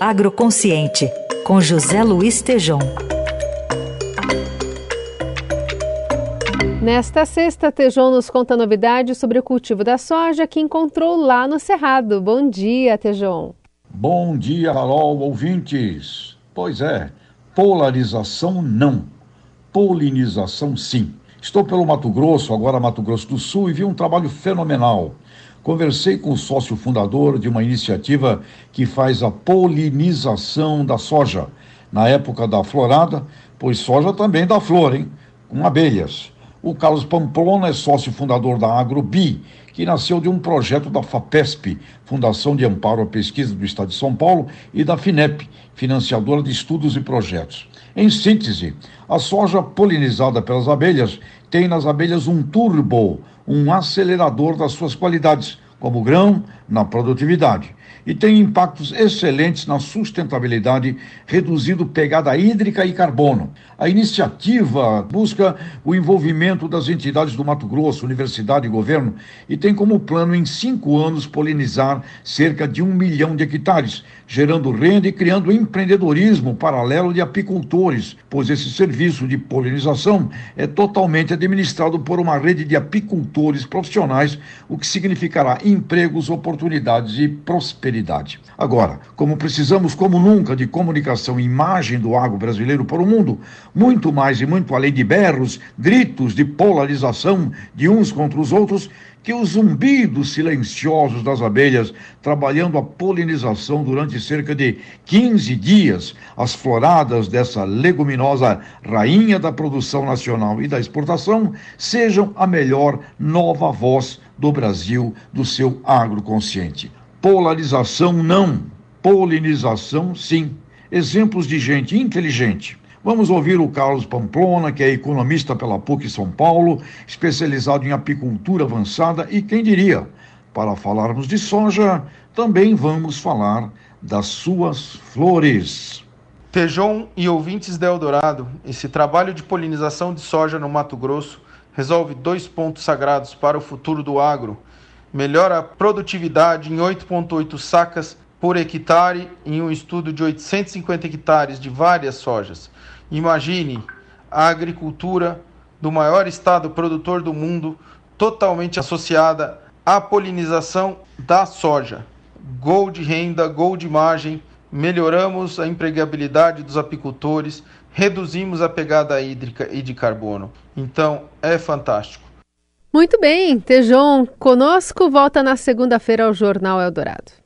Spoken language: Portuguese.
Agroconsciente, com José Luiz Tejom. Nesta sexta, Tejon nos conta novidades sobre o cultivo da soja que encontrou lá no Cerrado. Bom dia, Tejon. Bom dia, Carol, ouvintes. Pois é, polarização não, polinização sim. Estou pelo Mato Grosso, agora Mato Grosso do Sul, e vi um trabalho fenomenal. Conversei com o sócio fundador de uma iniciativa que faz a polinização da soja, na época da florada, pois soja também dá flor, hein? Com abelhas. O Carlos Pamplona é sócio fundador da Agrobi, que nasceu de um projeto da FAPESP, Fundação de Amparo à Pesquisa do Estado de São Paulo, e da FINEP, financiadora de estudos e projetos. Em síntese, a soja polinizada pelas abelhas tem nas abelhas um turbo, um acelerador das suas qualidades, como grão, na produtividade e tem impactos excelentes na sustentabilidade, reduzindo pegada hídrica e carbono. A iniciativa busca o envolvimento das entidades do Mato Grosso, universidade e governo, e tem como plano, em cinco anos, polinizar cerca de um milhão de hectares, gerando renda e criando empreendedorismo paralelo de apicultores, pois esse serviço de polinização é totalmente administrado por uma rede de apicultores profissionais, o que significará empregos, oportunidades e prosperidade. Agora, como precisamos como nunca de comunicação e imagem do agro brasileiro para o mundo, muito mais e muito além de berros, gritos de polarização de uns contra os outros, que os zumbidos silenciosos das abelhas trabalhando a polinização durante cerca de 15 dias, as floradas dessa leguminosa rainha da produção nacional e da exportação, sejam a melhor nova voz do Brasil, do seu agroconsciente. Polarização não, polinização sim. Exemplos de gente inteligente Vamos ouvir o Carlos Pamplona, que é economista pela PUC São Paulo, especializado em apicultura avançada e quem diria, para falarmos de soja, também vamos falar das suas flores. Tejon e ouvintes da Eldorado, esse trabalho de polinização de soja no Mato Grosso resolve dois pontos sagrados para o futuro do agro. Melhora a produtividade em 8,8 sacas por hectare em um estudo de 850 hectares de várias sojas Imagine a agricultura do maior estado produtor do mundo totalmente associada à polinização da soja. Gol de renda, gol de imagem, melhoramos a empregabilidade dos apicultores, reduzimos a pegada hídrica e de carbono. Então, é fantástico. Muito bem, Tejon, conosco volta na segunda-feira ao Jornal Eldorado.